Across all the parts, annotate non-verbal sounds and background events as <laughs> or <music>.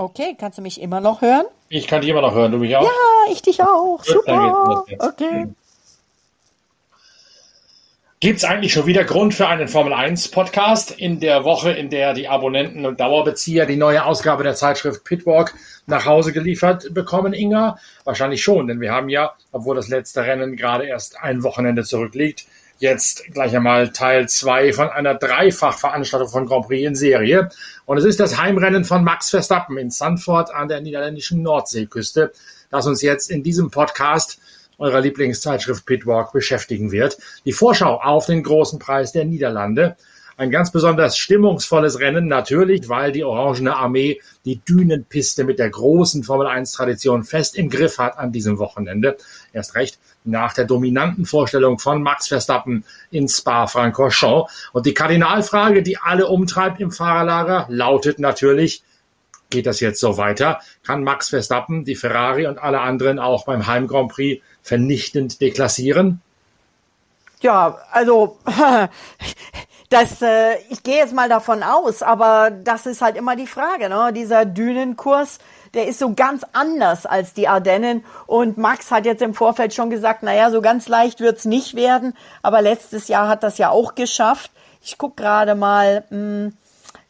Okay, kannst du mich immer noch hören? Ich kann dich immer noch hören, du mich auch? Ja, ich dich auch. Super. Okay. Gibt es eigentlich schon wieder Grund für einen Formel 1 Podcast in der Woche, in der die Abonnenten und Dauerbezieher die neue Ausgabe der Zeitschrift Pitwalk nach Hause geliefert bekommen, Inga? Wahrscheinlich schon, denn wir haben ja, obwohl das letzte Rennen gerade erst ein Wochenende zurückliegt, jetzt gleich einmal Teil 2 von einer Dreifachveranstaltung von Grand Prix in Serie. Und es ist das Heimrennen von Max Verstappen in Sanford an der niederländischen Nordseeküste, das uns jetzt in diesem Podcast eurer Lieblingszeitschrift Pitwalk beschäftigen wird. Die Vorschau auf den großen Preis der Niederlande. Ein ganz besonders stimmungsvolles Rennen, natürlich, weil die Orangene Armee die Dünenpiste mit der großen Formel 1 Tradition fest im Griff hat an diesem Wochenende. Erst recht nach der dominanten Vorstellung von Max Verstappen in Spa-Francorchamps. Und die Kardinalfrage, die alle umtreibt im Fahrerlager, lautet natürlich, geht das jetzt so weiter? Kann Max Verstappen, die Ferrari und alle anderen auch beim Heim Grand Prix vernichtend deklassieren? Ja, also <laughs> das, äh, ich gehe jetzt mal davon aus, aber das ist halt immer die Frage, ne? Dieser Dünenkurs, der ist so ganz anders als die Ardennen. Und Max hat jetzt im Vorfeld schon gesagt, naja, so ganz leicht wird's nicht werden. Aber letztes Jahr hat das ja auch geschafft. Ich guck gerade mal, mh, hm,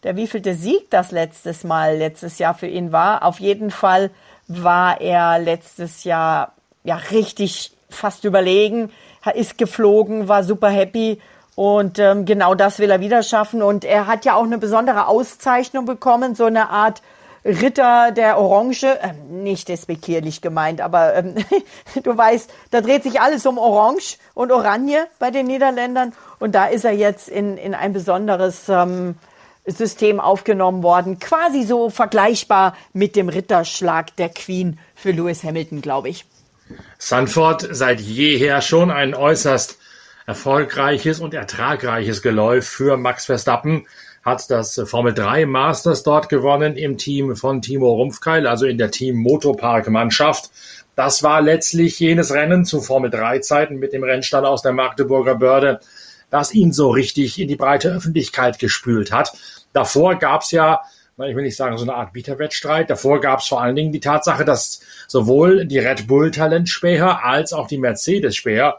der wievielte Sieg das letztes Mal, letztes Jahr für ihn war. Auf jeden Fall war er letztes Jahr ja richtig fast überlegen, ist geflogen, war super happy und ähm, genau das will er wieder schaffen. Und er hat ja auch eine besondere Auszeichnung bekommen, so eine Art Ritter der Orange, äh, nicht despektierlich gemeint, aber ähm, <laughs> du weißt, da dreht sich alles um Orange und Oranje bei den Niederländern. Und da ist er jetzt in, in ein besonderes ähm, System aufgenommen worden, quasi so vergleichbar mit dem Ritterschlag der Queen für Lewis Hamilton, glaube ich. Sanford seit jeher schon ein äußerst erfolgreiches und ertragreiches Geläuf für Max Verstappen, hat das Formel 3 Masters dort gewonnen im Team von Timo Rumpfkeil, also in der Team Motopark Mannschaft. Das war letztlich jenes Rennen zu Formel 3 Zeiten mit dem Rennstall aus der Magdeburger Börde, das ihn so richtig in die breite Öffentlichkeit gespült hat. Davor gab's ja ich will nicht sagen, so eine Art Bieterwettstreit. Davor gab es vor allen Dingen die Tatsache, dass sowohl die Red Bull Talentspäher als auch die Mercedes Späher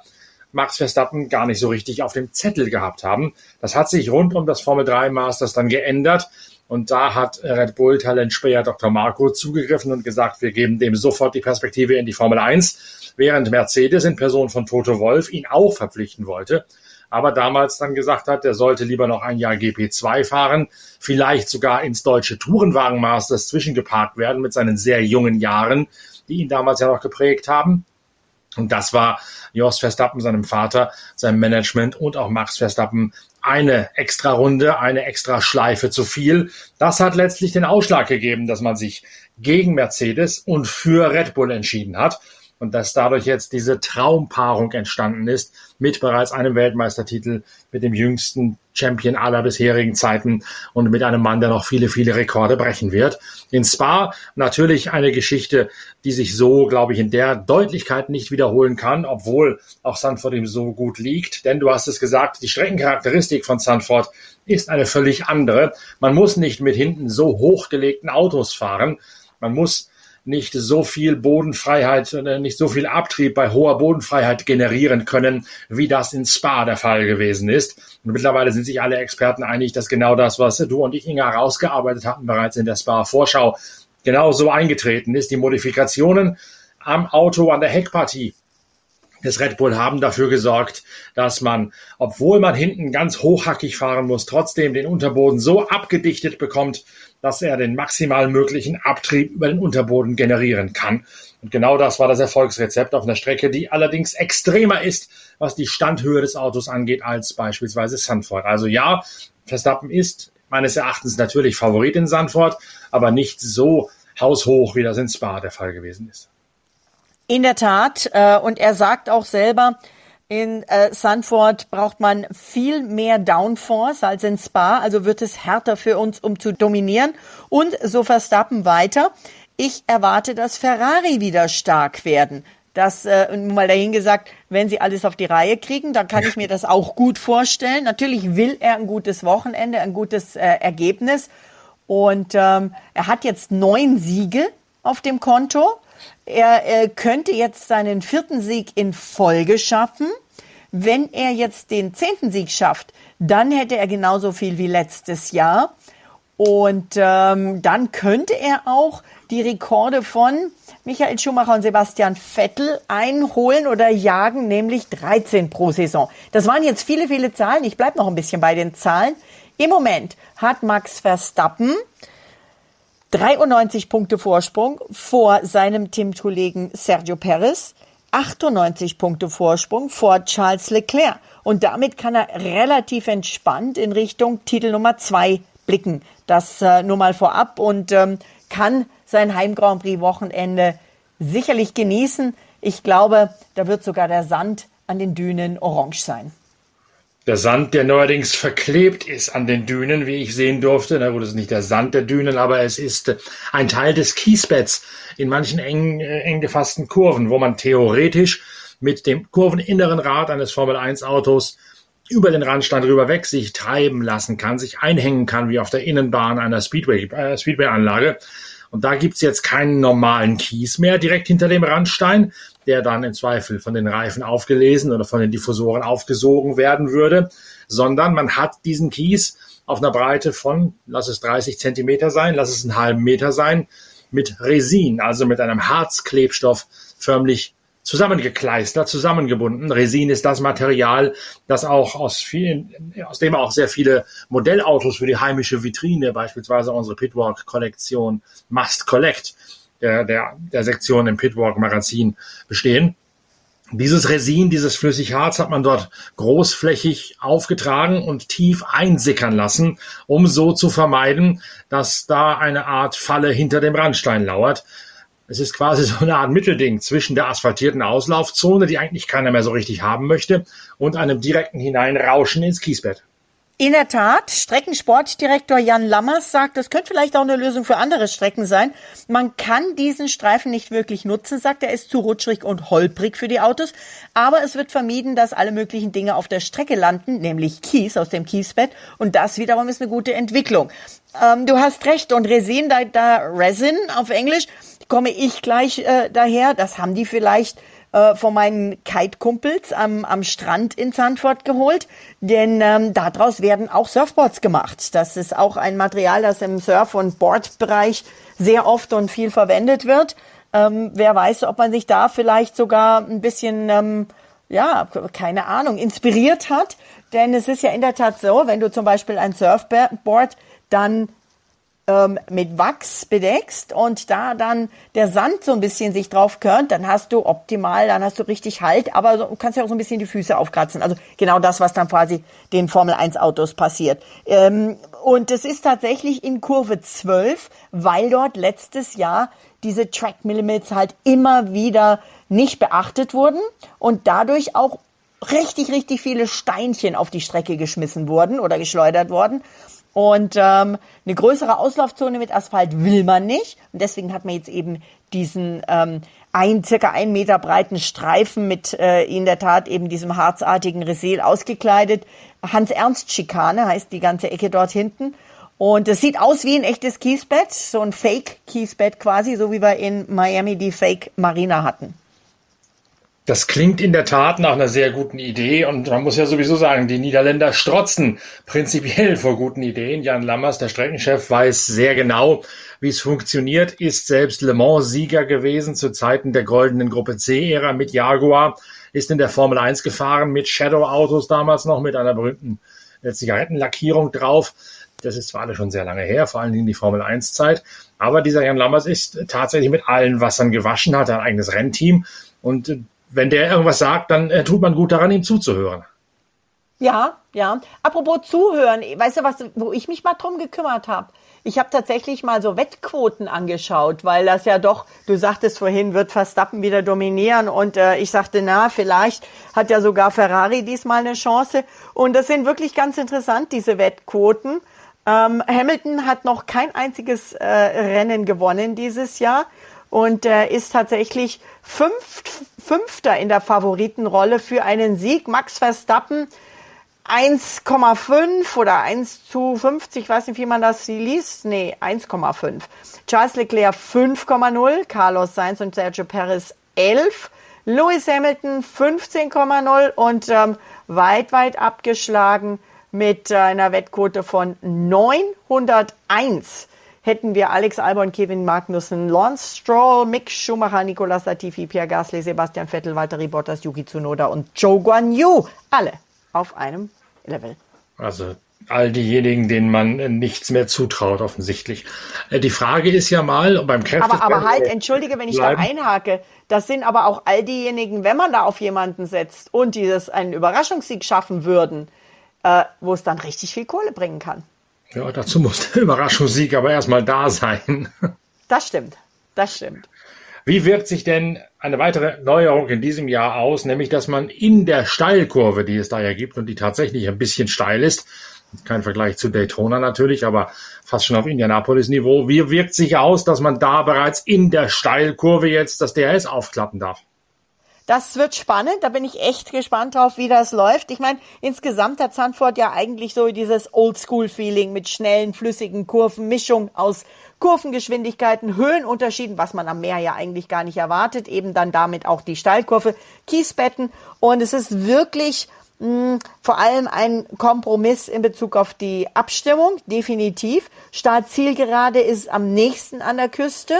Max Verstappen gar nicht so richtig auf dem Zettel gehabt haben. Das hat sich rund um das Formel 3 Masters dann geändert. Und da hat Red Bull Talentspäher Dr. Marco zugegriffen und gesagt, wir geben dem sofort die Perspektive in die Formel 1, während Mercedes in Person von Toto Wolf ihn auch verpflichten wollte aber damals dann gesagt hat, er sollte lieber noch ein Jahr GP2 fahren, vielleicht sogar ins deutsche Tourenwagenmasters zwischengeparkt werden mit seinen sehr jungen Jahren, die ihn damals ja noch geprägt haben. Und das war Jos Verstappen, seinem Vater, seinem Management und auch Max Verstappen eine extra Runde, eine extra Schleife zu viel. Das hat letztlich den Ausschlag gegeben, dass man sich gegen Mercedes und für Red Bull entschieden hat und dass dadurch jetzt diese Traumpaarung entstanden ist mit bereits einem Weltmeistertitel, mit dem jüngsten Champion aller bisherigen Zeiten und mit einem Mann, der noch viele, viele Rekorde brechen wird. In Spa natürlich eine Geschichte, die sich so, glaube ich, in der Deutlichkeit nicht wiederholen kann, obwohl auch Sanford ihm so gut liegt. Denn du hast es gesagt, die Streckencharakteristik von Sanford ist eine völlig andere. Man muss nicht mit hinten so hochgelegten Autos fahren. Man muss nicht so viel Bodenfreiheit, äh, nicht so viel Abtrieb bei hoher Bodenfreiheit generieren können, wie das in Spa der Fall gewesen ist. Und mittlerweile sind sich alle Experten einig, dass genau das, was du und ich, Inga, herausgearbeitet hatten bereits in der Spa-Vorschau, genau so eingetreten ist. Die Modifikationen am Auto, an der Heckpartie, des Red Bull haben dafür gesorgt, dass man, obwohl man hinten ganz hochhackig fahren muss, trotzdem den Unterboden so abgedichtet bekommt, dass er den maximal möglichen Abtrieb über den Unterboden generieren kann. Und genau das war das Erfolgsrezept auf einer Strecke, die allerdings extremer ist, was die Standhöhe des Autos angeht, als beispielsweise Sandford. Also ja, Verstappen ist meines Erachtens natürlich Favorit in Sandford, aber nicht so haushoch, wie das in Spa der Fall gewesen ist. In der Tat. Äh, und er sagt auch selber, in äh, Sanford braucht man viel mehr Downforce als in Spa, also wird es härter für uns, um zu dominieren. Und so Verstappen weiter. Ich erwarte, dass Ferrari wieder stark werden. Das äh, mal dahin gesagt, wenn sie alles auf die Reihe kriegen, dann kann ich mir das auch gut vorstellen. Natürlich will er ein gutes Wochenende, ein gutes äh, Ergebnis. Und ähm, er hat jetzt neun Siege auf dem Konto. Er, er könnte jetzt seinen vierten Sieg in Folge schaffen. Wenn er jetzt den zehnten Sieg schafft, dann hätte er genauso viel wie letztes Jahr. Und ähm, dann könnte er auch die Rekorde von Michael Schumacher und Sebastian Vettel einholen oder jagen, nämlich 13 pro Saison. Das waren jetzt viele, viele Zahlen. Ich bleibe noch ein bisschen bei den Zahlen. Im Moment hat Max Verstappen 93 Punkte Vorsprung vor seinem Teamkollegen Sergio Perez, 98 Punkte Vorsprung vor Charles Leclerc. Und damit kann er relativ entspannt in Richtung Titel Nummer zwei blicken. Das äh, nur mal vorab und ähm, kann sein Heim Grand Prix Wochenende sicherlich genießen. Ich glaube, da wird sogar der Sand an den Dünen orange sein. Der Sand, der neuerdings verklebt ist an den Dünen, wie ich sehen durfte. Na gut, es ist nicht der Sand der Dünen, aber es ist ein Teil des Kiesbetts in manchen eng, äh, eng gefassten Kurven, wo man theoretisch mit dem kurveninneren Rad eines Formel-1-Autos über den Randstand rüber weg sich treiben lassen kann, sich einhängen kann wie auf der Innenbahn einer Speedway, äh, Speedway-Anlage. Und da gibt's jetzt keinen normalen Kies mehr direkt hinter dem Randstein, der dann im Zweifel von den Reifen aufgelesen oder von den Diffusoren aufgesogen werden würde, sondern man hat diesen Kies auf einer Breite von, lass es 30 Zentimeter sein, lass es einen halben Meter sein, mit Resin, also mit einem Harzklebstoff förmlich zusammengekleistert, zusammengebunden. Resin ist das Material, das auch aus vielen, aus dem auch sehr viele Modellautos für die heimische Vitrine, beispielsweise unsere Pitwalk-Kollektion Must Collect, der, der, der Sektion im Pitwalk-Magazin bestehen. Dieses Resin, dieses Flüssigharz hat man dort großflächig aufgetragen und tief einsickern lassen, um so zu vermeiden, dass da eine Art Falle hinter dem Randstein lauert. Es ist quasi <laughs> so eine Art Mittelding zwischen der asphaltierten Auslaufzone, die eigentlich keiner mehr so richtig haben möchte, und einem direkten Hineinrauschen ins Kiesbett. In der Tat, Streckensportdirektor Jan Lammers sagt, das könnte vielleicht auch eine Lösung für andere Strecken sein. Man kann diesen Streifen nicht wirklich nutzen, sagt er, ist zu rutschig und holprig für die Autos. Aber es wird vermieden, dass alle möglichen Dinge auf der Strecke landen, nämlich Kies aus dem Kiesbett. Und das wiederum ist eine gute Entwicklung. Ähm, du hast recht. Und Resin, da, da Resin auf Englisch, komme ich gleich äh, daher. Das haben die vielleicht äh, von meinen Kite-Kumpels am, am Strand in Zandvoort geholt, denn ähm, daraus werden auch Surfboards gemacht. Das ist auch ein Material, das im Surf- und Boardbereich sehr oft und viel verwendet wird. Ähm, wer weiß, ob man sich da vielleicht sogar ein bisschen, ähm, ja, keine Ahnung, inspiriert hat. Denn es ist ja in der Tat so, wenn du zum Beispiel ein Surfboard dann ähm, mit Wachs bedeckst und da dann der Sand so ein bisschen sich drauf körnt, dann hast du optimal, dann hast du richtig Halt, aber du kannst ja auch so ein bisschen die Füße aufkratzen. Also genau das, was dann quasi den Formel 1 Autos passiert. Ähm, und es ist tatsächlich in Kurve 12, weil dort letztes Jahr diese Track Limits halt immer wieder nicht beachtet wurden und dadurch auch richtig, richtig viele Steinchen auf die Strecke geschmissen wurden oder geschleudert wurden. Und ähm, eine größere Auslaufzone mit Asphalt will man nicht. Und deswegen hat man jetzt eben diesen ähm, ein, circa ein Meter breiten Streifen mit äh, in der Tat eben diesem harzartigen Resel ausgekleidet. Hans-Ernst-Schikane heißt die ganze Ecke dort hinten. Und es sieht aus wie ein echtes Kiesbett, so ein Fake-Kiesbett quasi, so wie wir in Miami die Fake-Marina hatten. Das klingt in der Tat nach einer sehr guten Idee und man muss ja sowieso sagen, die Niederländer strotzen prinzipiell vor guten Ideen. Jan Lammers, der Streckenchef, weiß sehr genau, wie es funktioniert, ist selbst Le Mans-Sieger gewesen zu Zeiten der goldenen Gruppe C-Ära mit Jaguar, ist in der Formel 1 gefahren mit Shadow-Autos damals noch, mit einer berühmten äh, Zigarettenlackierung drauf. Das ist zwar alles schon sehr lange her, vor allen Dingen die Formel 1 Zeit, aber dieser Jan Lammers ist tatsächlich mit allen Wassern gewaschen, hat ein eigenes Rennteam und äh, wenn der irgendwas sagt, dann äh, tut man gut daran, ihm zuzuhören. Ja, ja. Apropos zuhören, weißt du was, wo ich mich mal drum gekümmert habe? Ich habe tatsächlich mal so Wettquoten angeschaut, weil das ja doch, du sagtest vorhin, wird Verstappen wieder dominieren und äh, ich sagte, na, vielleicht hat ja sogar Ferrari diesmal eine Chance. Und das sind wirklich ganz interessant, diese Wettquoten. Ähm, Hamilton hat noch kein einziges äh, Rennen gewonnen dieses Jahr und äh, ist tatsächlich fünft, Fünfter in der Favoritenrolle für einen Sieg. Max Verstappen 1,5 oder 1 zu 50, ich weiß nicht, wie man das liest. Nee, 1,5. Charles Leclerc 5,0, Carlos Sainz und Sergio Perez 11, Lewis Hamilton 15,0 und ähm, weit, weit abgeschlagen mit einer Wettquote von 901 hätten wir Alex Albon, Kevin Magnussen, Lance Stroll, Mick Schumacher, Nicolas Latifi, Pierre Gasly, Sebastian Vettel, Valtteri Bottas, Yuki Tsunoda und Joe Guan Yu. Alle auf einem Level. Also all diejenigen, denen man nichts mehr zutraut, offensichtlich. Äh, die Frage ist ja mal beim Kräfte. Aber, aber halt, entschuldige, wenn ich bleiben. da einhake, das sind aber auch all diejenigen, wenn man da auf jemanden setzt und dieses einen Überraschungssieg schaffen würden, äh, wo es dann richtig viel Kohle bringen kann. Ja, dazu muss der Überraschungssieg aber erstmal da sein. Das stimmt, das stimmt. Wie wirkt sich denn eine weitere Neuerung in diesem Jahr aus, nämlich dass man in der Steilkurve, die es da ja gibt und die tatsächlich ein bisschen steil ist, kein Vergleich zu Daytona natürlich, aber fast schon auf Indianapolis-Niveau, wie wirkt sich aus, dass man da bereits in der Steilkurve jetzt das DRS aufklappen darf? Das wird spannend, da bin ich echt gespannt drauf, wie das läuft. Ich meine, insgesamt hat Zandvoort ja eigentlich so dieses Oldschool-Feeling mit schnellen, flüssigen Kurven, Mischung aus Kurvengeschwindigkeiten, Höhenunterschieden, was man am Meer ja eigentlich gar nicht erwartet, eben dann damit auch die Steilkurve, Kiesbetten und es ist wirklich mh, hm, vor allem ein Kompromiss in Bezug auf die Abstimmung, definitiv. Start-Zielgerade ist am nächsten an der Küste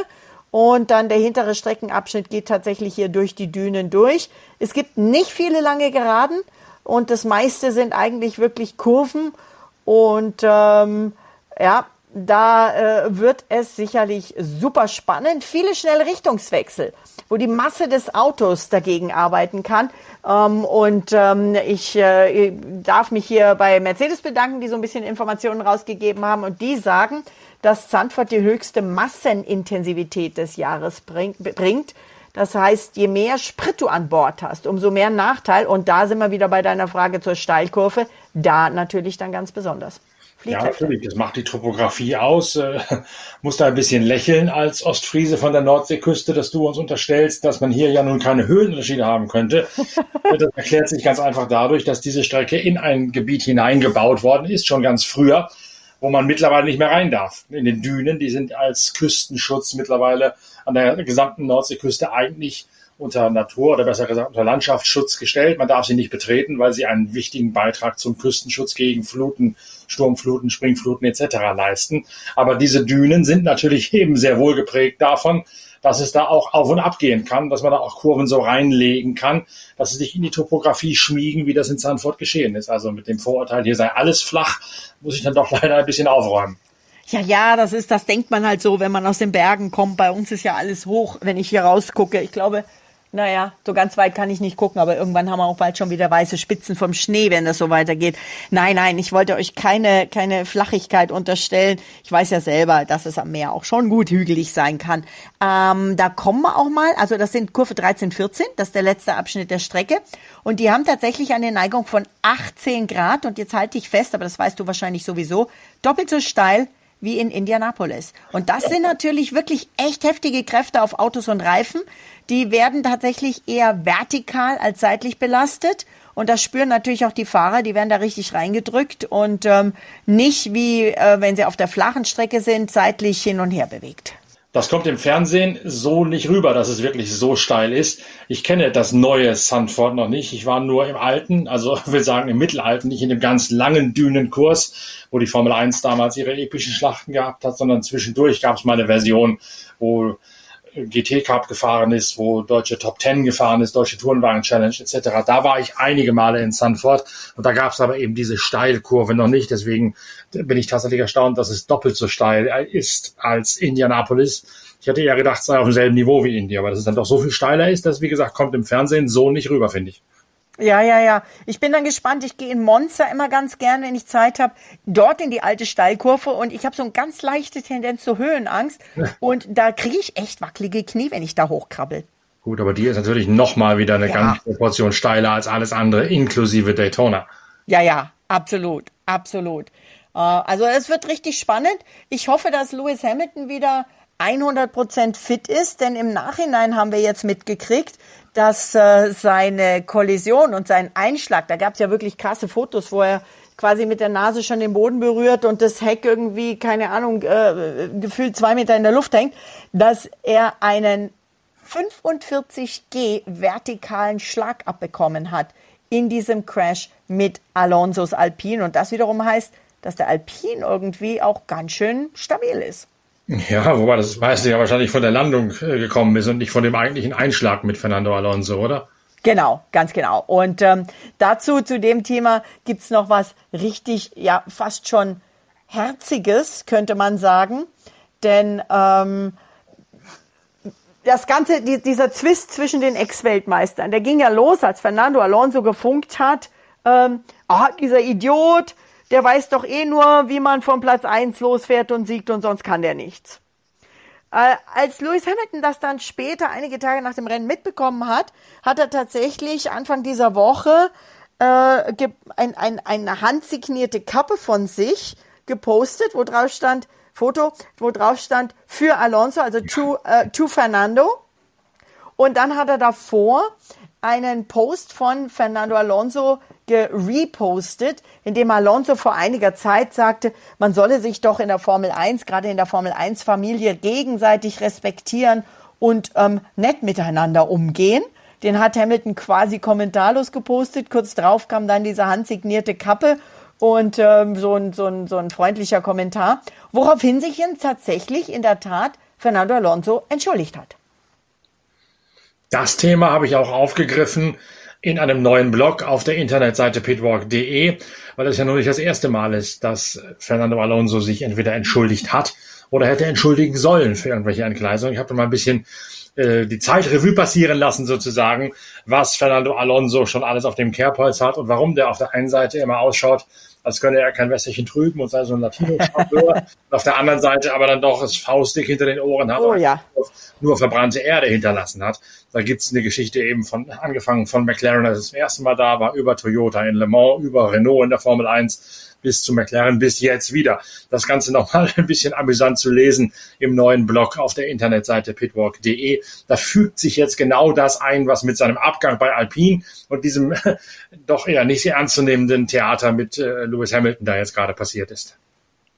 und dann der hintere Streckenabschnitt geht tatsächlich hier durch die Dünen durch. Es gibt nicht viele lange Geraden und das meiste sind eigentlich wirklich Kurven. Und ähm, ja, da äh, wird es sicherlich super spannend. Viele schnelle Richtungswechsel, wo die Masse des Autos dagegen arbeiten kann. Ähm, und ähm, ich äh, darf mich hier bei Mercedes bedanken, die so ein bisschen Informationen rausgegeben haben. Und die sagen, dass Zandvoort die höchste Massenintensivität des Jahres bringt. Das heißt, je mehr Sprit du an Bord hast, umso mehr Nachteil. Und da sind wir wieder bei deiner Frage zur Steilkurve. Da natürlich dann ganz besonders. Ja, natürlich. Das macht die Topografie aus. Äh, <laughs> muss da ein bisschen lächeln als Ostfriese von der Nordseeküste, dass du uns unterstellst, dass man hier ja nun keine Höhenunterschiede haben könnte. <laughs> das erklärt sich ganz einfach dadurch, dass diese Strecke in ein Gebiet hineingebaut worden ist, schon ganz früher wo man mittlerweile nicht mehr rein darf. In den Dünen, die sind als Küstenschutz mittlerweile an der gesamten Nordseeküste eigentlich unter Natur oder besser gesagt unter Landschaftsschutz gestellt. Man darf sie nicht betreten, weil sie einen wichtigen Beitrag zum Küstenschutz gegen Fluten, Sturmfluten, Springfluten etc. leisten. Aber diese Dünen sind natürlich <laughs> eben sehr wohl geprägt davon, dass es da auch auf und ab gehen kann, dass man da auch Kurven so reinlegen kann, dass sie sich in die Topografie schmiegen, wie das in Zandvoort geschehen ist. Also mit dem Vorurteil, hier sei alles flach, muss ich dann doch <laughs> leider ein bisschen aufräumen. Ja, ja, das ist, das denkt man halt so, wenn man aus den Bergen kommt. Bei uns ist ja alles hoch, wenn ich hier rausgucke. Ich glaube, naja, so ganz weit kann ich nicht gucken, aber irgendwann haben wir auch bald schon wieder weiße Spitzen vom Schnee, wenn das so weitergeht. Nein, nein, ich wollte euch keine, keine Flachigkeit unterstellen. Ich weiß ja selber, dass es am Meer auch schon gut hügelig sein kann. Ähm, da kommen wir auch mal, also das sind Kurve 13, 14, das ist der letzte Abschnitt der Strecke. Und die haben tatsächlich eine Neigung von 18 Grad. Und jetzt halte ich fest, aber das weißt du wahrscheinlich sowieso, doppelt so steil wie in Indianapolis. Und das sind natürlich wirklich echt heftige Kräfte auf Autos und Reifen. Die werden tatsächlich eher vertikal als seitlich belastet. Und das spüren natürlich auch die Fahrer, die werden da richtig reingedrückt und ähm, nicht wie äh, wenn sie auf der flachen Strecke sind, seitlich hin und her bewegt. Das kommt im Fernsehen so nicht rüber, dass es wirklich so steil ist. Ich kenne das neue Sandford noch nicht. Ich war nur im alten, also <laughs> will sagen im mittelalten, nicht in dem ganz langen Dünenkurs, wo die Formel 1 damals ihre epischen Schlachten gehabt hat, sondern zwischendurch gab es mal eine Version, wo GT Cup gefahren ist, wo deutsche Top Ten gefahren ist, deutsche Tourenwagen Challenge etc. Da war ich einige Male in Sanford und da gab es aber eben diese Steilkurve noch nicht. Deswegen bin ich tatsächlich erstaunt, dass es doppelt so steil ist als Indianapolis. Ich hätte ja gedacht, es sei auf demselben Niveau wie India, aber dass es dann doch so viel steiler ist, das wie gesagt kommt im Fernsehen so nicht rüber, finde ich. Ja, ja, ja. Ich bin dann gespannt. Ich gehe in Monza immer ganz gern, wenn ich Zeit habe, dort in die alte Steilkurve und ich habe so eine ganz leichte Tendenz zur Höhenangst <laughs> und da kriege ich echt wackelige Knie, wenn ich da hochkrabbel. Gut, aber die ist natürlich nochmal wieder eine ja. ganze Portion steiler als alles andere, inklusive Daytona. Ja, ja, absolut, absolut. Äh, also es wird richtig spannend. Ich hoffe, dass Lewis Hamilton wieder 100% fit ist, denn im Nachhinein haben wir jetzt mitgekriegt, dass äh, seine Kollision und sein Einschlag, da gab es ja wirklich krasse Fotos, wo er quasi mit der Nase schon den Boden berührt und das Heck irgendwie, keine Ahnung, äh, gefühlt zwei Meter in der Luft hängt, dass er einen 45G vertikalen Schlag abbekommen hat in diesem Crash mit Alonsos Alpine. Und das wiederum heißt, dass der Alpine irgendwie auch ganz schön stabil ist. Ja, wobei das meiste ja wahrscheinlich von der Landung äh, gekommen ist und nicht von dem eigentlichen Einschlag mit Fernando Alonso, oder? Genau, ganz genau. Und ähm, dazu, zu dem Thema, gibt's noch was richtig, ja, fast schon Herziges, könnte man sagen. Denn ähm, das Ganze, die, dieser Zwist zwischen den Ex-Weltmeistern, der ging ja los, als Fernando Alonso gefunkt hat, ähm, ah, dieser Idiot, der weiß doch eh nur, wie man vom Platz eins losfährt und siegt und sonst kann der nichts. Äh, als Lewis Hamilton das dann später, einige Tage nach dem Rennen mitbekommen hat, hat er tatsächlich Anfang dieser Woche äh, ein, ein, eine handsignierte Kappe von sich gepostet, wo drauf stand, Foto, wo drauf stand, für Alonso, also to, äh, to Fernando. Und dann hat er davor einen Post von Fernando Alonso gerepostet, in dem Alonso vor einiger Zeit sagte, man solle sich doch in der Formel 1, gerade in der Formel 1 Familie, gegenseitig respektieren und ähm, nett miteinander umgehen. Den hat Hamilton quasi kommentarlos gepostet. Kurz drauf kam dann diese handsignierte Kappe und ähm, so, ein, so, ein, so ein freundlicher Kommentar, woraufhin sich ihn tatsächlich in der Tat Fernando Alonso entschuldigt hat. Das Thema habe ich auch aufgegriffen in einem neuen Blog auf der Internetseite pitwalk.de, weil es ja nur nicht das erste Mal ist, dass Fernando Alonso sich entweder entschuldigt hat oder hätte entschuldigen sollen für irgendwelche Entgleisungen. Ich habe mal ein bisschen äh, die Zeit Revue passieren lassen sozusagen, was Fernando Alonso schon alles auf dem Kerbholz hat und warum der auf der einen Seite immer ausschaut als könne er kein Wässerchen trüben und sei so ein und <laughs> auf der anderen Seite aber dann doch das Faustdick hinter den Ohren hat oh, ja. nur verbrannte Erde hinterlassen hat. Da gibt's eine Geschichte eben von, angefangen von McLaren, als es das erste Mal da war, über Toyota in Le Mans, über Renault in der Formel 1 bis zu McLaren, bis jetzt wieder. Das Ganze nochmal <laughs> ein bisschen amüsant zu lesen im neuen Blog auf der Internetseite pitwalk.de. Da fügt sich jetzt genau das ein, was mit seinem Abgang bei Alpine und diesem <laughs> doch eher nicht sehr ernstzunehmenden Theater mit äh, Lewis Hamilton da jetzt gerade passiert ist.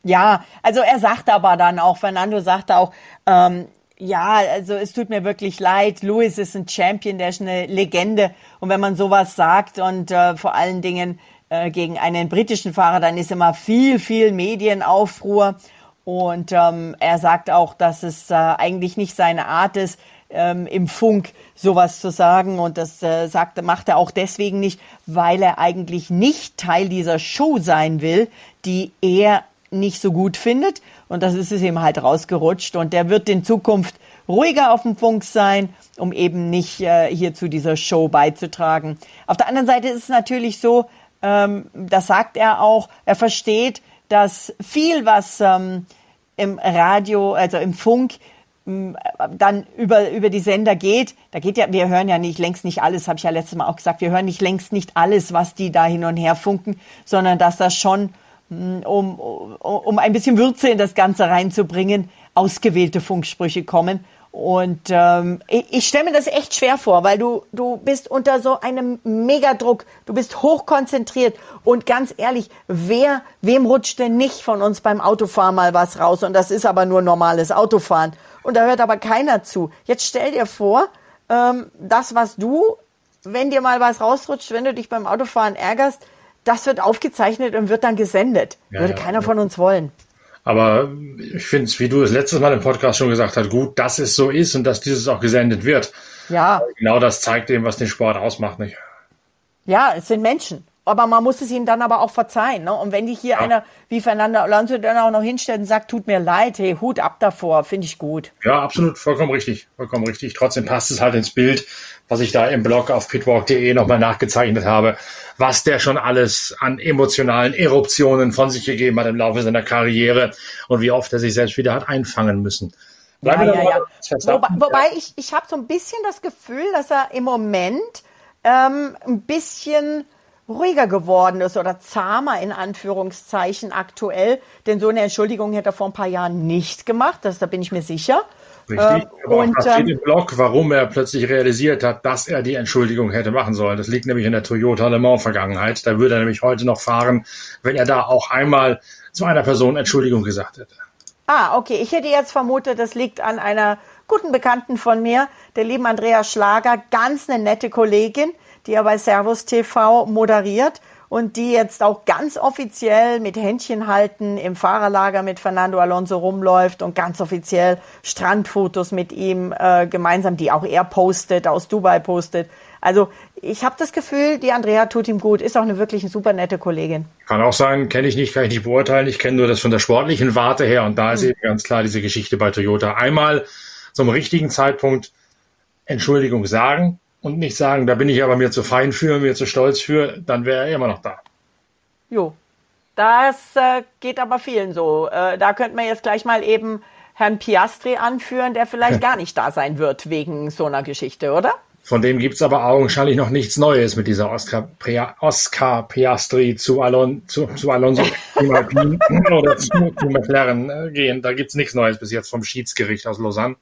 Ja, also er sagt aber dann auch, Fernando sagte auch, ähm, ja, also es tut mir wirklich leid. Lewis ist ein Champion, der ist eine Legende. Und wenn man sowas sagt und äh, vor allen Dingen äh, gegen einen britischen Fahrer, dann ist immer viel, viel Medienaufruhr. Und ähm, er sagt auch, dass es äh, eigentlich nicht seine Art ist, ähm, im Funk sowas zu sagen. Und das äh, sagt, macht er auch deswegen nicht, weil er eigentlich nicht Teil dieser Show sein will, die er nicht so gut findet. Und das ist es ihm halt rausgerutscht. Und der wird in Zukunft ruhiger auf dem Funk sein, um eben nicht äh, hier zu dieser Show beizutragen. Auf der anderen Seite ist es natürlich so, ähm, das sagt er auch, er versteht, dass viel, was ähm, im Radio, also im Funk, dann über, über die Sender geht, da geht ja, wir hören ja nicht längst nicht alles, habe ich ja letztes Mal auch gesagt, wir hören nicht längst nicht alles, was die da hin und her funken, sondern dass das schon, um, um ein bisschen Würze in das Ganze reinzubringen, ausgewählte Funksprüche kommen. Und ähm, ich, ich stelle mir das echt schwer vor, weil du, du bist unter so einem Megadruck, du bist hochkonzentriert und ganz ehrlich, wer, wem rutscht denn nicht von uns beim Autofahren mal was raus? Und das ist aber nur normales Autofahren. Und da hört aber keiner zu. Jetzt stell dir vor, ähm, das, was du, wenn dir mal was rausrutscht, wenn du dich beim Autofahren ärgerst, das wird aufgezeichnet und wird dann gesendet. Ja, Würde ja, keiner ja. von uns wollen. Aber ich finde es, wie du es letztes Mal im Podcast schon gesagt hast, gut, dass es so ist und dass dieses auch gesendet wird. Ja. Genau das zeigt eben, was den Sport ausmacht, nicht? Ja, es sind Menschen. Aber man muss es ihnen dann aber auch verzeihen. Ne? Und wenn dich hier ja. einer wie Fernando Alonso dann auch noch hinstellt und sagt, tut mir leid, hey, Hut ab davor, finde ich gut. Ja, absolut, vollkommen richtig, vollkommen richtig. Trotzdem passt es halt ins Bild, was ich da im Blog auf pitwalk.de nochmal nachgezeichnet habe, was der schon alles an emotionalen Eruptionen von sich gegeben hat im Laufe seiner Karriere und wie oft er sich selbst wieder hat einfangen müssen. Ja, ja, ja. Wobei, wobei ich, ich habe so ein bisschen das Gefühl, dass er im Moment ähm, ein bisschen ruhiger geworden ist oder zahmer in Anführungszeichen aktuell. Denn so eine Entschuldigung hätte er vor ein paar Jahren nicht gemacht, das, da bin ich mir sicher. Richtig, ähm, aber und, auch steht im Blog, warum er plötzlich realisiert hat, dass er die Entschuldigung hätte machen sollen. Das liegt nämlich in der Toyota Le Mans Vergangenheit. Da würde er nämlich heute noch fahren, wenn er da auch einmal zu einer Person Entschuldigung gesagt hätte. Ah, okay. Ich hätte jetzt vermutet, das liegt an einer guten Bekannten von mir, der lieben Andrea Schlager, ganz eine nette Kollegin, die er bei Servus TV moderiert und die jetzt auch ganz offiziell mit Händchen halten im Fahrerlager mit Fernando Alonso rumläuft und ganz offiziell Strandfotos mit ihm äh, gemeinsam, die auch er postet, aus Dubai postet. Also ich habe das Gefühl, die Andrea tut ihm gut, ist auch eine wirklich super nette Kollegin. Kann auch sein, kenne ich nicht, kann ich nicht beurteilen. Ich kenne nur das von der sportlichen Warte her und da ist hm. eben ganz klar diese Geschichte bei Toyota. Einmal zum richtigen Zeitpunkt Entschuldigung sagen, und nicht sagen, da bin ich aber mir zu fein für, mir zu stolz für, dann wäre er immer noch da. Jo, das äh, geht aber vielen so. Äh, da könnte man jetzt gleich mal eben Herrn Piastri anführen, der vielleicht <laughs> gar nicht da sein wird wegen so einer Geschichte, oder? Von dem gibt es aber augenscheinlich noch nichts Neues mit dieser Oscar, Oscar Piastri zu, Alon, zu, zu Alonso <laughs> oder zu, zu McLaren äh, gehen. Da gibt es nichts Neues bis jetzt vom Schiedsgericht aus Lausanne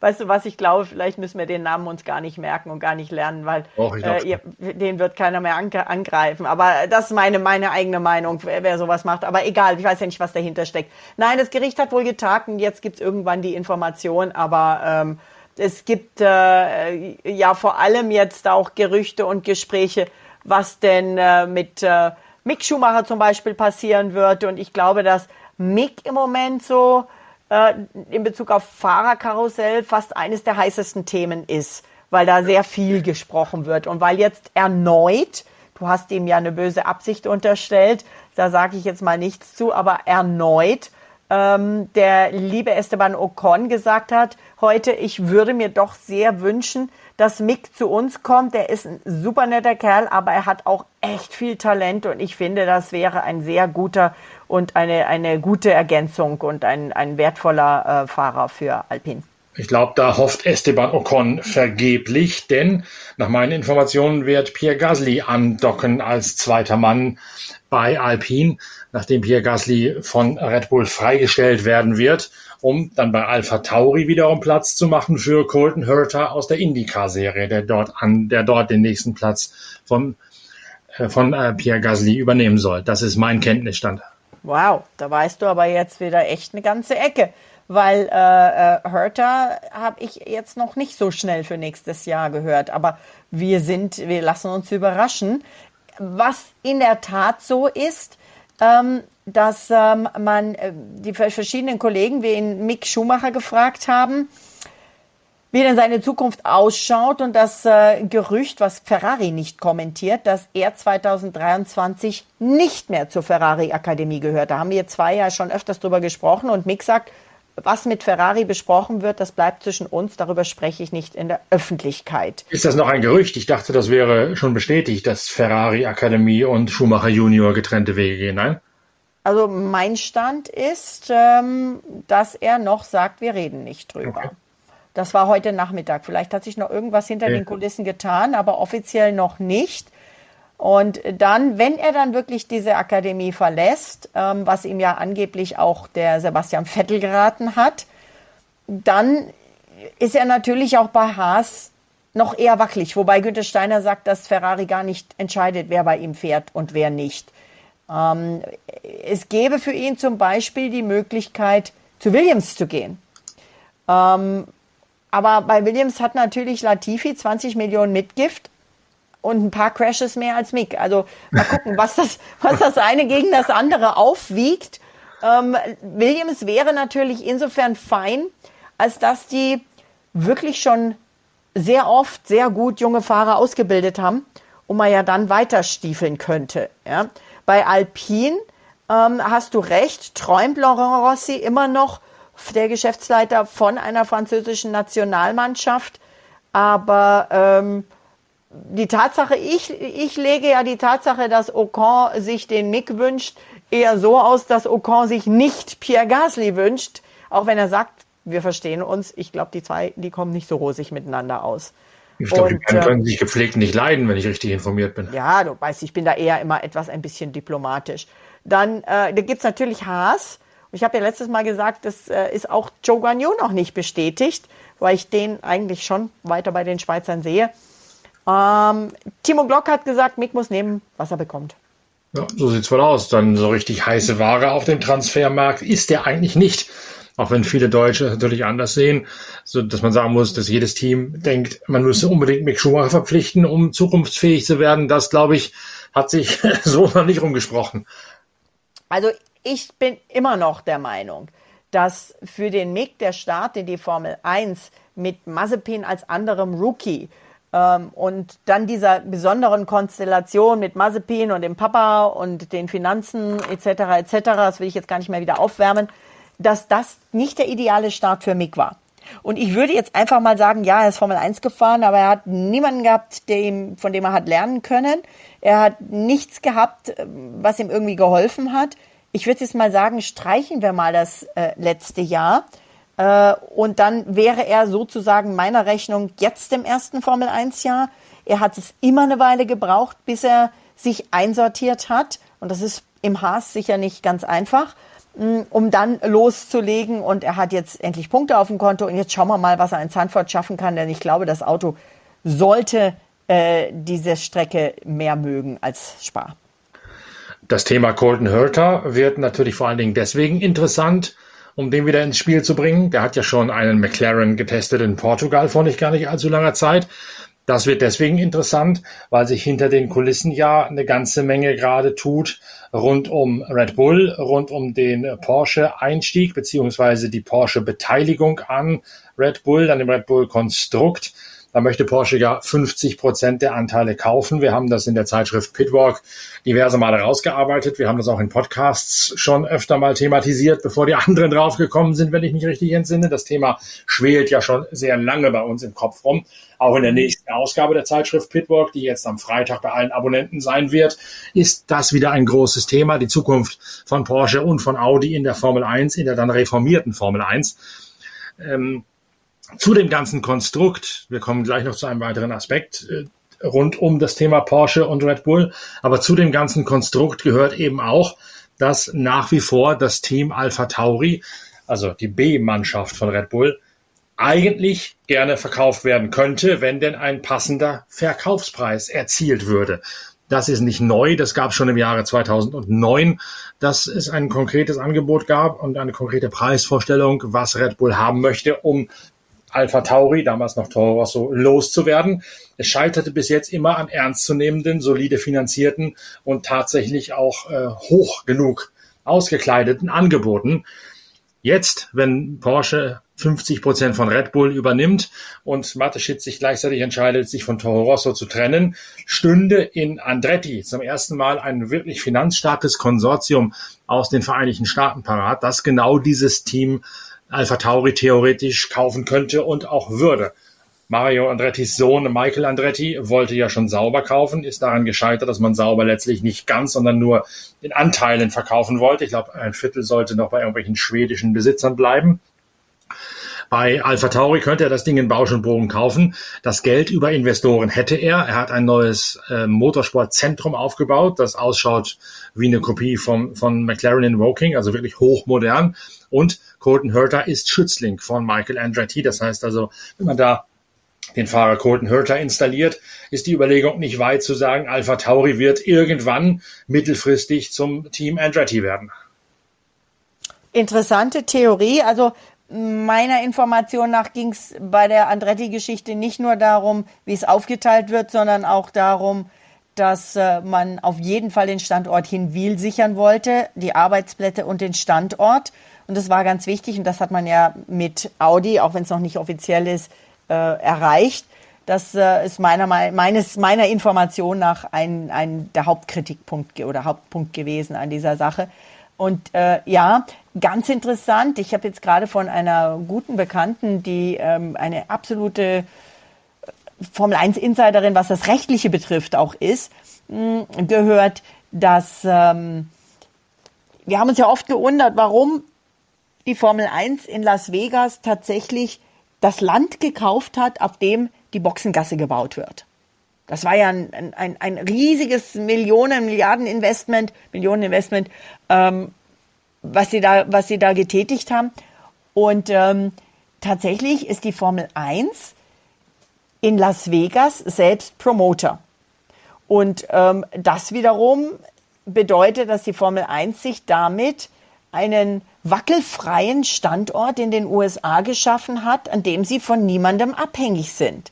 weißt du was, ich glaube, vielleicht müssen wir den Namen uns gar nicht merken und gar nicht lernen, weil Och, äh, ihr, den wird keiner mehr angreifen. Aber das ist meine, meine eigene Meinung, wer, wer, sowas macht. Aber egal, ich weiß ja nicht, was dahinter steckt. Nein, das Gericht hat wohl getagt und jetzt gibt's irgendwann die Information, aber ähm, es gibt äh, ja vor allem jetzt auch Gerüchte und Gespräche, was denn äh, mit äh, Mick Schumacher zum Beispiel passieren wird. Und ich glaube, dass Mick im Moment so äh, in Bezug auf Fahrerkarussell fast eines der heißesten Themen ist, weil da sehr viel gesprochen wird und weil jetzt erneut, du hast ihm ja eine böse Absicht unterstellt, da sage ich jetzt mal nichts zu, aber erneut ähm, der liebe Esteban Ocon gesagt hat, heute, ich würde mir doch sehr wünschen, dass Mick zu uns kommt. Der ist ein super netter Kerl, aber er hat auch echt viel Talent und ich finde, das wäre ein sehr guter und eine, eine gute Ergänzung und ein, ein wertvoller äh, Fahrer für Alpine. Ich glaube, da hofft Esteban Ocon vergeblich, denn nach meinen Informationen wird Pierre Gasly andocken als zweiter Mann bei Alpine, nachdem Pierre Gasly von Red Bull freigestellt werden wird, um dann bei Alpha Tauri wiederum Platz zu machen für Colton Herta aus der IndyCar-Serie, der dort an, der dort den nächsten Platz von, äh, von äh, Pierre Gasly übernehmen soll. Das ist mein Kenntnisstand. Wow, da weißt du aber jetzt wieder echt eine ganze Ecke, weil äh, äh, Hertha habe ich jetzt noch nicht so schnell für nächstes Jahr gehört. Aber wir sind, wir lassen uns überraschen. Was in der Tat so ist, ähm, dass ähm, man äh, die verschiedenen Kollegen, wie ihn Mick Schumacher gefragt haben, wie denn seine Zukunft ausschaut und das äh, Gerücht, was Ferrari nicht kommentiert, dass er 2023 nicht mehr zur Ferrari Akademie gehört. Da haben wir zwei ja schon öfters drüber gesprochen und Mick sagt, was mit Ferrari besprochen wird, das bleibt zwischen uns, darüber spreche ich nicht in der Öffentlichkeit. Ist das noch ein Gerücht? Ich dachte, das wäre schon bestätigt, dass Ferrari Akademie und Schumacher Junior getrennte Wege gehen, nein? Also mein Stand ist, ähm, dass er noch sagt, wir reden nicht drüber. Okay. Das war heute Nachmittag. Vielleicht hat sich noch irgendwas hinter ja. den Kulissen getan, aber offiziell noch nicht. Und dann, wenn er dann wirklich diese Akademie verlässt, ähm, was ihm ja angeblich auch der Sebastian Vettel geraten hat, dann ist er natürlich auch bei Haas noch eher wackelig. Wobei Günther Steiner sagt, dass Ferrari gar nicht entscheidet, wer bei ihm fährt und wer nicht. Ähm, es gäbe für ihn zum Beispiel die Möglichkeit, zu Williams zu gehen. Ähm, aber bei Williams hat natürlich Latifi 20 Millionen Mitgift und ein paar Crashes mehr als Mick. Also mal <laughs> gucken, was das, was das eine gegen das andere aufwiegt. Ähm, Williams wäre natürlich insofern fein, als dass die wirklich schon sehr oft sehr gut junge Fahrer ausgebildet haben und man ja dann weiter stiefeln könnte. Ja. Bei Alpine ähm, hast du recht, träumt Laurent Rossi immer noch der Geschäftsleiter von einer französischen Nationalmannschaft. Aber ähm, die Tatsache, ich, ich lege ja die Tatsache, dass Ocon sich den Mick wünscht, eher so aus, dass Ocon sich nicht Pierre Gasly wünscht, auch wenn er sagt, wir verstehen uns. Ich glaube, die zwei, die kommen nicht so rosig miteinander aus. Ich glaube, die beiden können sich gepflegt nicht leiden, wenn ich richtig informiert bin. Ja, du weißt, ich bin da eher immer etwas ein bisschen diplomatisch. Dann äh, da gibt's natürlich Haas. Ich habe ja letztes Mal gesagt, das äh, ist auch Joe Guanyu noch nicht bestätigt, weil ich den eigentlich schon weiter bei den Schweizern sehe. Ähm, Timo Glock hat gesagt, Mick muss nehmen, was er bekommt. Ja, so sieht's wohl aus. Dann so richtig heiße Ware auf dem Transfermarkt ist der eigentlich nicht. Auch wenn viele Deutsche natürlich anders sehen, so dass man sagen muss, dass jedes Team denkt, man müsse unbedingt Mick Schumacher verpflichten, um zukunftsfähig zu werden. Das, glaube ich, hat sich <laughs> so noch nicht rumgesprochen. Also ich bin immer noch der Meinung, dass für den Mick der Start in die Formel 1 mit Mazepin als anderem Rookie ähm, und dann dieser besonderen Konstellation mit Mazepin und dem Papa und den Finanzen etc. etc., das will ich jetzt gar nicht mehr wieder aufwärmen, dass das nicht der ideale Start für Mick war. Und ich würde jetzt einfach mal sagen, ja, er ist Formel 1 gefahren, aber er hat niemanden gehabt, der ihm, von dem er hat lernen können. Er hat nichts gehabt, was ihm irgendwie geholfen hat. Ich würde jetzt mal sagen, streichen wir mal das äh, letzte Jahr. Äh, und dann wäre er sozusagen meiner Rechnung jetzt im ersten Formel 1 Jahr. Er hat es immer eine Weile gebraucht, bis er sich einsortiert hat. Und das ist im Haas sicher nicht ganz einfach, mm, um dann loszulegen. Und er hat jetzt endlich Punkte auf dem Konto. Und jetzt schauen wir mal, was er in Zandvoort schaffen kann. Denn ich glaube, das Auto sollte äh, diese Strecke mehr mögen als Spa. Das Thema Colton Hurter wird natürlich vor allen Dingen deswegen interessant, um den wieder ins Spiel zu bringen. Der hat ja schon einen McLaren getestet in Portugal vor nicht gar nicht allzu langer Zeit. Das wird deswegen interessant, weil sich hinter den Kulissen ja eine ganze Menge gerade tut rund um Red Bull, rund um den Porsche-Einstieg beziehungsweise die Porsche-Beteiligung an Red Bull, an dem Red Bull-Konstrukt. Da möchte Porsche ja 50 Prozent der Anteile kaufen. Wir haben das in der Zeitschrift Pitwalk diverse Male rausgearbeitet. Wir haben das auch in Podcasts schon öfter mal thematisiert, bevor die <laughs> anderen draufgekommen sind, wenn ich mich richtig entsinne. Das Thema schwelt ja schon sehr lange bei uns im Kopf rum. Auch in der nächsten Ausgabe der Zeitschrift Pitwalk, die jetzt am Freitag bei allen Abonnenten sein wird, ist das wieder ein großes Thema. Die Zukunft von Porsche und von Audi in der Formel 1, in der dann reformierten Formel 1. Ähm, zu dem ganzen Konstrukt, wir kommen gleich noch zu einem weiteren Aspekt äh, rund um das Thema Porsche und Red Bull, aber zu dem ganzen Konstrukt gehört eben auch, dass nach wie vor das Team Alpha Tauri, also die B-Mannschaft von Red Bull, eigentlich gerne verkauft werden könnte, wenn denn ein passender Verkaufspreis erzielt würde. Das ist nicht neu, das gab es schon im Jahre 2009, dass es ein konkretes Angebot gab und eine konkrete Preisvorstellung, was Red Bull haben möchte, um Alpha Tauri, damals noch Toro Rosso, loszuwerden. Es scheiterte bis jetzt immer an ernstzunehmenden, solide finanzierten und tatsächlich auch äh, hoch genug ausgekleideten Angeboten. Jetzt, wenn Porsche 50 Prozent von Red Bull übernimmt und Mateschitz sich gleichzeitig entscheidet, sich von Toro Rosso zu trennen, stünde in Andretti zum ersten Mal ein wirklich finanzstarkes Konsortium aus den Vereinigten Staaten parat, das genau dieses Team Alpha Tauri theoretisch kaufen könnte und auch würde. Mario Andrettis Sohn Michael Andretti wollte ja schon sauber kaufen, ist daran gescheitert, dass man sauber letztlich nicht ganz, sondern nur in Anteilen verkaufen wollte. Ich glaube, ein Viertel sollte noch bei irgendwelchen schwedischen Besitzern bleiben. Bei Alpha Tauri könnte er das Ding in Bausch und Bogen kaufen. Das Geld über Investoren hätte er. Er hat ein neues äh, Motorsportzentrum aufgebaut, das ausschaut wie eine Kopie vom, von McLaren in Woking, also wirklich hochmodern. Und Colton Herter ist Schützling von Michael Andretti. Das heißt also, wenn man da den Fahrer Colton Herter installiert, ist die Überlegung nicht weit zu sagen, Alpha Tauri wird irgendwann mittelfristig zum Team Andretti werden. Interessante Theorie. Also meiner Information nach ging es bei der Andretti-Geschichte nicht nur darum, wie es aufgeteilt wird, sondern auch darum, dass äh, man auf jeden Fall den Standort Hinwil sichern wollte, die Arbeitsplätze und den Standort. Und das war ganz wichtig und das hat man ja mit Audi, auch wenn es noch nicht offiziell ist, äh, erreicht. Das äh, ist meiner, meines, meiner Information nach ein, ein der Hauptkritikpunkt oder Hauptpunkt gewesen an dieser Sache. Und äh, ja, ganz interessant. Ich habe jetzt gerade von einer guten Bekannten, die ähm, eine absolute äh, Formel 1 Insiderin, was das Rechtliche betrifft, auch ist, gehört, dass ähm, wir haben uns ja oft gewundert, warum die Formel 1 in Las Vegas tatsächlich das Land gekauft hat, auf dem die Boxengasse gebaut wird. Das war ja ein, ein, ein riesiges Millionen, Milliarden Investment, Millionen Investment, ähm, was sie da, was sie da getätigt haben. Und ähm, tatsächlich ist die Formel 1 in Las Vegas selbst Promoter. Und ähm, das wiederum bedeutet, dass die Formel 1 sich damit einen wackelfreien Standort in den USA geschaffen hat, an dem sie von niemandem abhängig sind.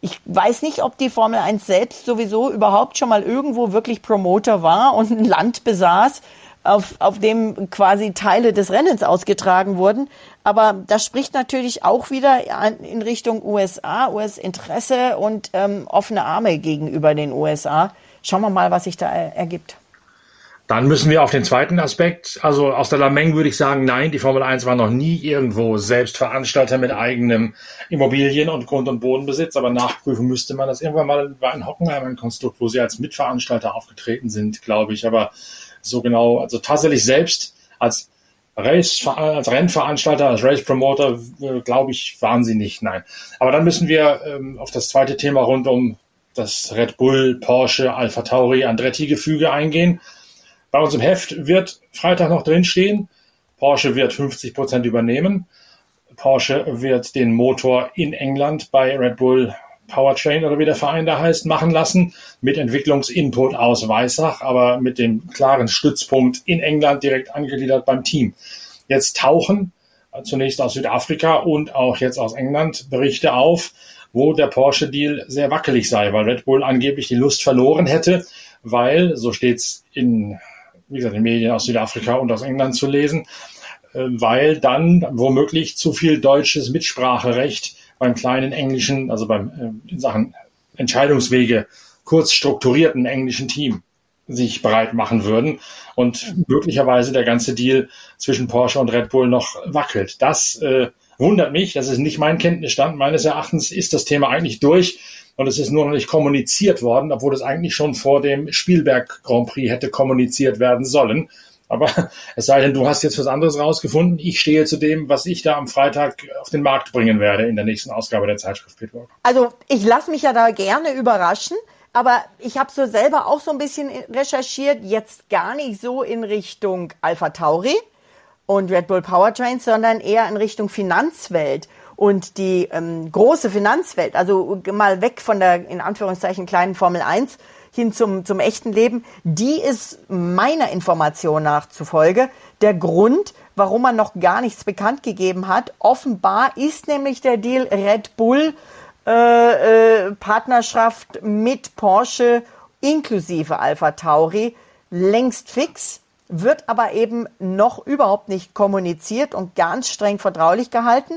Ich weiß nicht, ob die Formel 1 selbst sowieso überhaupt schon mal irgendwo wirklich Promoter war und ein Land besaß, auf, auf dem quasi Teile des Rennens ausgetragen wurden. Aber das spricht natürlich auch wieder in Richtung USA, US-Interesse und ähm, offene Arme gegenüber den USA. Schauen wir mal, was sich da ergibt. Dann müssen wir auf den zweiten Aspekt, also aus der Lameng würde ich sagen, nein, die Formel 1 war noch nie irgendwo Selbstveranstalter mit eigenem Immobilien- und Grund- und Bodenbesitz, aber nachprüfen müsste man das irgendwann mal war in Hockenheim ein Konstrukt, wo sie als Mitveranstalter aufgetreten sind, glaube ich, aber so genau, also tatsächlich selbst als Race, als Rennveranstalter, als Race Promoter, äh, glaube ich, waren sie nicht, nein. Aber dann müssen wir ähm, auf das zweite Thema rund um das Red Bull, Porsche, Alpha Tauri, Andretti-Gefüge eingehen. Bei uns im Heft wird Freitag noch drinstehen, Porsche wird 50 Prozent übernehmen. Porsche wird den Motor in England bei Red Bull Powertrain oder wie der Verein da heißt, machen lassen, mit Entwicklungsinput aus Weissach, aber mit dem klaren Stützpunkt in England direkt angegliedert beim Team. Jetzt tauchen äh, zunächst aus Südafrika und auch jetzt aus England Berichte auf, wo der Porsche-Deal sehr wackelig sei, weil Red Bull angeblich die Lust verloren hätte, weil, so steht's in wie gesagt, in Medien aus Südafrika und aus England zu lesen, äh, weil dann womöglich zu viel deutsches Mitspracherecht beim kleinen englischen, also beim äh, in Sachen Entscheidungswege kurz strukturierten englischen Team sich bereit machen würden und möglicherweise der ganze Deal zwischen Porsche und Red Bull noch wackelt. Das äh, wundert mich, das ist nicht mein Kenntnisstand. Meines Erachtens ist das Thema eigentlich durch und es ist nur noch nicht kommuniziert worden, obwohl es eigentlich schon vor dem Spielberg Grand Prix hätte kommuniziert werden sollen. Aber <laughs> es sei denn, du hast jetzt was anderes rausgefunden. Ich stehe zu dem, was ich da am Freitag auf den Markt bringen werde in der nächsten Ausgabe der Zeitschrift Pitwalk. Also ich lasse mich ja da gerne überraschen. Aber ich habe so selber auch so ein bisschen recherchiert, jetzt gar nicht so in Richtung Alpha Tauri und Red Bull Powertrain, sondern eher in Richtung Finanzwelt. Und die ähm, große Finanzwelt, also mal weg von der in Anführungszeichen kleinen Formel 1 hin zum, zum echten Leben, die ist meiner Information nach zufolge der Grund, warum man noch gar nichts bekannt gegeben hat. Offenbar ist nämlich der Deal Red Bull äh, äh, Partnerschaft mit Porsche inklusive Alpha Tauri längst fix, wird aber eben noch überhaupt nicht kommuniziert und ganz streng vertraulich gehalten.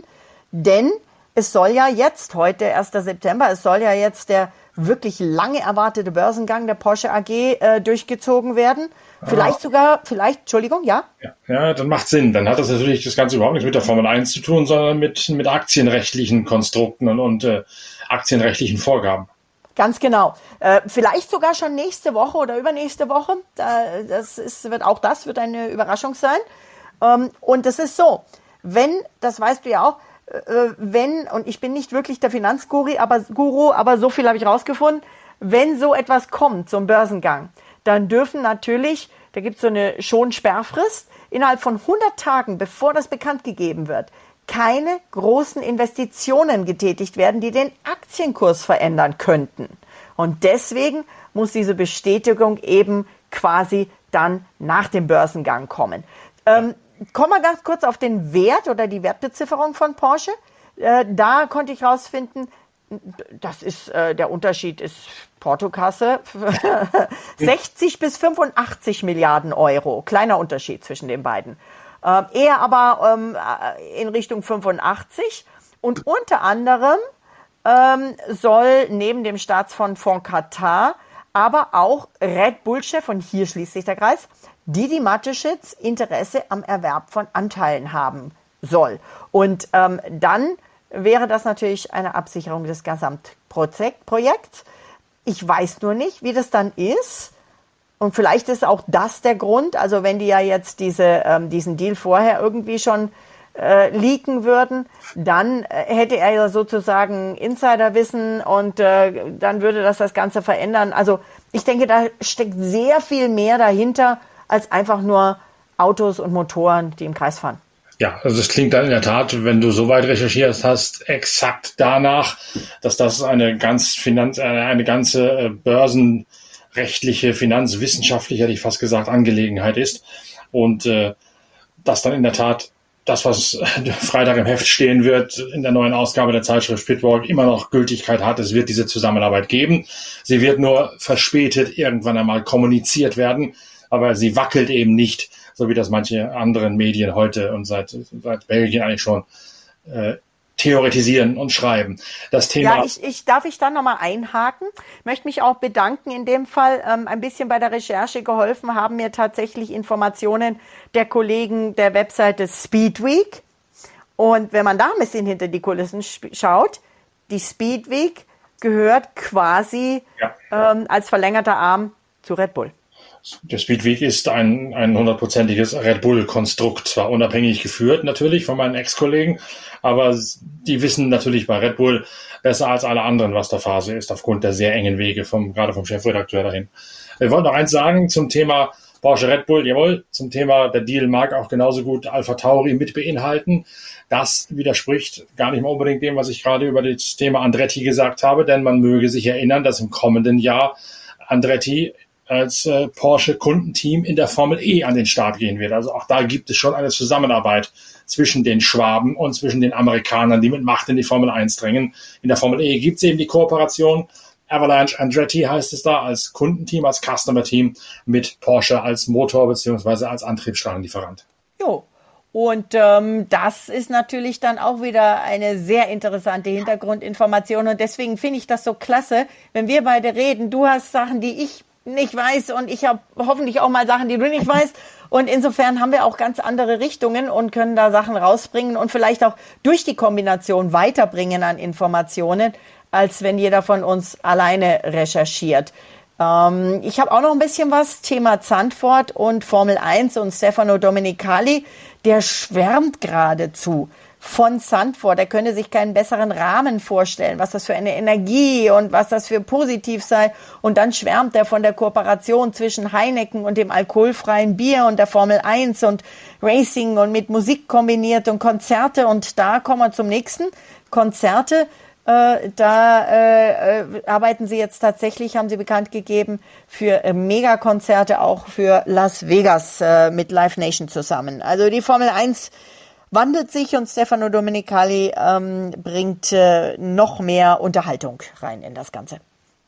Denn es soll ja jetzt, heute 1. September, es soll ja jetzt der wirklich lange erwartete Börsengang der Porsche AG äh, durchgezogen werden. Vielleicht ah. sogar, vielleicht, Entschuldigung, ja? ja? Ja, dann macht Sinn. Dann hat das natürlich das Ganze überhaupt nichts mit der Formel 1 zu tun, sondern mit, mit aktienrechtlichen Konstrukten und, und äh, aktienrechtlichen Vorgaben. Ganz genau. Äh, vielleicht sogar schon nächste Woche oder übernächste Woche. Äh, das ist, wird auch das wird eine Überraschung sein. Ähm, und es ist so, wenn, das weißt du ja auch, äh, wenn, und ich bin nicht wirklich der Finanzguru, aber, Guru, aber so viel habe ich rausgefunden, wenn so etwas kommt, so ein Börsengang, dann dürfen natürlich, da gibt es so eine Schonsperrfrist, innerhalb von 100 Tagen, bevor das bekannt gegeben wird, keine großen Investitionen getätigt werden, die den Aktienkurs verändern könnten. Und deswegen muss diese Bestätigung eben quasi dann nach dem Börsengang kommen. Ähm, kommen wir ganz kurz auf den Wert oder die Wertbezifferung von Porsche. Äh, da konnte ich herausfinden, das ist äh, der Unterschied ist Portokasse <laughs> 60 bis 85 Milliarden Euro. Kleiner Unterschied zwischen den beiden. Äh, eher aber ähm, in Richtung 85 und unter anderem ähm, soll neben dem Staatsfonds von Katar aber auch Red Bull-Chef, und hier schließt sich der Kreis, Didi Mateschitz Interesse am Erwerb von Anteilen haben soll. Und ähm, dann wäre das natürlich eine Absicherung des Gesamtprojekts. Ich weiß nur nicht, wie das dann ist. Und vielleicht ist auch das der Grund, also wenn die ja jetzt diese, ähm, diesen Deal vorher irgendwie schon äh, leaken würden, dann äh, hätte er ja sozusagen Insiderwissen und äh, dann würde das das Ganze verändern. Also ich denke, da steckt sehr viel mehr dahinter als einfach nur Autos und Motoren, die im Kreis fahren. Ja, also es klingt dann in der Tat, wenn du so weit recherchiert hast, exakt danach, dass das eine ganz Finanz, äh, eine ganze äh, börsenrechtliche, finanzwissenschaftliche, hätte ich fast gesagt, Angelegenheit ist. Und äh, dass dann in der Tat das, was <laughs> Freitag im Heft stehen wird, in der neuen Ausgabe der Zeitschrift Pitwalk immer noch Gültigkeit hat. Es wird diese Zusammenarbeit geben. Sie wird nur verspätet irgendwann einmal kommuniziert werden, aber sie wackelt eben nicht so wie das manche anderen Medien heute und seit, seit Belgien eigentlich schon äh, theoretisieren und schreiben. Das Thema. Ja, ich, ich darf ich dann nochmal einhaken. Möchte mich auch bedanken. In dem Fall ähm, ein bisschen bei der Recherche geholfen haben mir tatsächlich Informationen der Kollegen der Webseite Speedweek. Und wenn man da ein bisschen hinter die Kulissen schaut, die Speedweek gehört quasi ja. ähm, als verlängerter Arm zu Red Bull. Der Speedweek ist ein, ein hundertprozentiges Red Bull-Konstrukt, zwar unabhängig geführt natürlich von meinen Ex-Kollegen, aber die wissen natürlich bei Red Bull besser als alle anderen, was der Phase ist, aufgrund der sehr engen Wege, vom, gerade vom Chefredakteur dahin. Wir wollen noch eins sagen zum Thema Porsche Red Bull, jawohl, zum Thema der Deal mag auch genauso gut Alpha Tauri mit beinhalten. Das widerspricht gar nicht mal unbedingt dem, was ich gerade über das Thema Andretti gesagt habe, denn man möge sich erinnern, dass im kommenden Jahr Andretti als äh, Porsche Kundenteam in der Formel E an den Start gehen wird. Also auch da gibt es schon eine Zusammenarbeit zwischen den Schwaben und zwischen den Amerikanern, die mit Macht in die Formel 1 drängen. In der Formel E gibt es eben die Kooperation. Avalanche Andretti heißt es da als Kundenteam, als Customer-Team mit Porsche als Motor beziehungsweise als Antriebsstrahlenlieferant. Jo, und ähm, das ist natürlich dann auch wieder eine sehr interessante Hintergrundinformation. Und deswegen finde ich das so klasse, wenn wir beide reden. Du hast Sachen, die ich nicht weiß und ich habe hoffentlich auch mal Sachen, die du nicht weißt. Und insofern haben wir auch ganz andere Richtungen und können da Sachen rausbringen und vielleicht auch durch die Kombination weiterbringen an Informationen, als wenn jeder von uns alleine recherchiert. Ähm, ich habe auch noch ein bisschen was, Thema Zandvoort und Formel 1 und Stefano Domenicali, der schwärmt geradezu von Sandford. Er könne sich keinen besseren Rahmen vorstellen, was das für eine Energie und was das für positiv sei. Und dann schwärmt er von der Kooperation zwischen Heineken und dem alkoholfreien Bier und der Formel 1 und Racing und mit Musik kombiniert und Konzerte. Und da kommen wir zum nächsten. Konzerte. Äh, da äh, äh, arbeiten sie jetzt tatsächlich, haben sie bekannt gegeben, für äh, Megakonzerte auch für Las Vegas äh, mit Live Nation zusammen. Also die Formel 1 wandelt sich und Stefano Domenicali ähm, bringt äh, noch mehr Unterhaltung rein in das Ganze.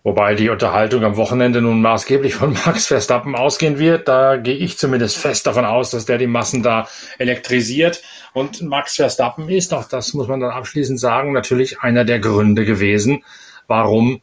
Wobei die Unterhaltung am Wochenende nun maßgeblich von <laughs> Max Verstappen ausgehen wird. Da gehe ich zumindest fest davon aus, dass der die Massen da elektrisiert. Und Max Verstappen ist, auch das muss man dann abschließend sagen, natürlich einer der Gründe gewesen, warum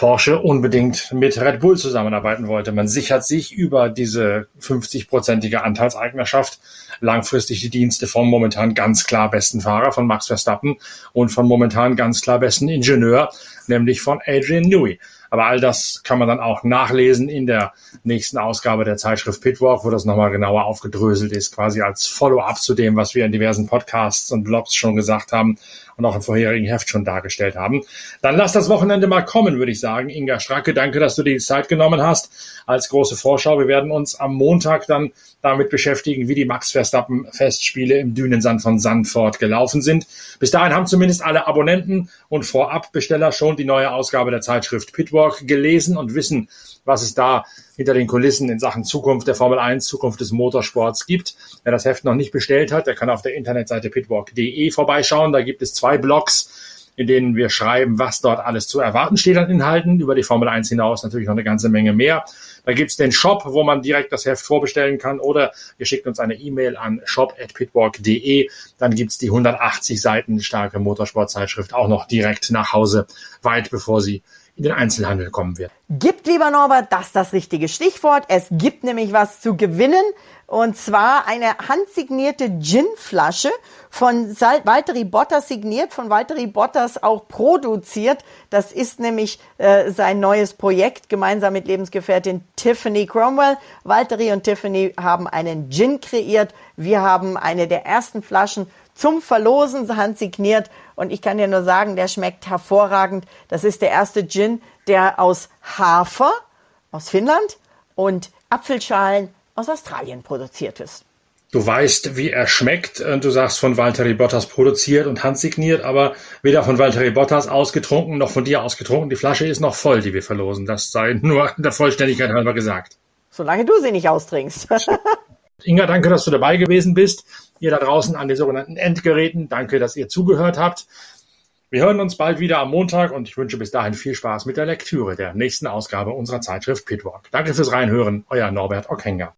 Porsche unbedingt mit Red Bull zusammenarbeiten wollte. Man sichert sich über diese 50-prozentige Anteilseignerschaft langfristig die Dienste vom momentan ganz klar besten Fahrer von Max Verstappen und von momentan ganz klar besten Ingenieur, nämlich von Adrian Newey. Aber all das kann man dann auch nachlesen in der nächsten Ausgabe der Zeitschrift Pitwalk, wo das nochmal genauer aufgedröselt ist, quasi als Follow-up zu dem, was wir in diversen Podcasts und Blogs schon gesagt haben und auch im vorherigen Heft schon dargestellt haben. Dann lass das Wochenende mal kommen, würde ich sagen. Inga Stracke, danke, dass du dir die Zeit genommen hast als große Vorschau. Wir werden uns am Montag dann damit beschäftigen, wie die Max Verstappen Festspiele im Dünensand von Sandford gelaufen sind. Bis dahin haben zumindest alle Abonnenten und Vorabbesteller schon die neue Ausgabe der Zeitschrift Pitwalk gelesen und wissen, was es da hinter den Kulissen in Sachen Zukunft der Formel 1, Zukunft des Motorsports gibt. Wer das Heft noch nicht bestellt hat, der kann auf der Internetseite pitwalk.de vorbeischauen. Da gibt es zwei Blogs in denen wir schreiben, was dort alles zu erwarten steht an Inhalten. Über die Formel 1 hinaus natürlich noch eine ganze Menge mehr. Da gibt's den Shop, wo man direkt das Heft vorbestellen kann oder ihr schickt uns eine E-Mail an shop.pitwalk.de. Dann gibt's die 180 Seiten starke Motorsportzeitschrift auch noch direkt nach Hause, weit bevor sie in den Einzelhandel kommen wird. Gibt, lieber Norbert, das ist das richtige Stichwort. Es gibt nämlich was zu gewinnen. Und zwar eine handsignierte Gin-Flasche von Valtteri Bottas signiert, von Valtteri Bottas auch produziert. Das ist nämlich äh, sein neues Projekt gemeinsam mit Lebensgefährtin Tiffany Cromwell. Valtteri und Tiffany haben einen Gin kreiert. Wir haben eine der ersten Flaschen zum Verlosen handsigniert. Und ich kann dir nur sagen, der schmeckt hervorragend. Das ist der erste Gin, der aus Hafer aus Finnland und Apfelschalen aus Australien produziert ist. Du weißt, wie er schmeckt. Du sagst von Valtteri Bottas produziert und handsigniert, aber weder von Valtteri Bottas ausgetrunken noch von dir ausgetrunken. Die Flasche ist noch voll, die wir verlosen. Das sei <laughs> nur der Vollständigkeit halber gesagt. Solange du sie nicht austrinkst. <laughs> Inga, danke, dass du dabei gewesen bist. Ihr da draußen an den sogenannten Endgeräten, danke, dass ihr zugehört habt. Wir hören uns bald wieder am Montag und ich wünsche bis dahin viel Spaß mit der Lektüre der nächsten Ausgabe unserer Zeitschrift Pitwalk. Danke fürs Reinhören, euer Norbert Ockenger.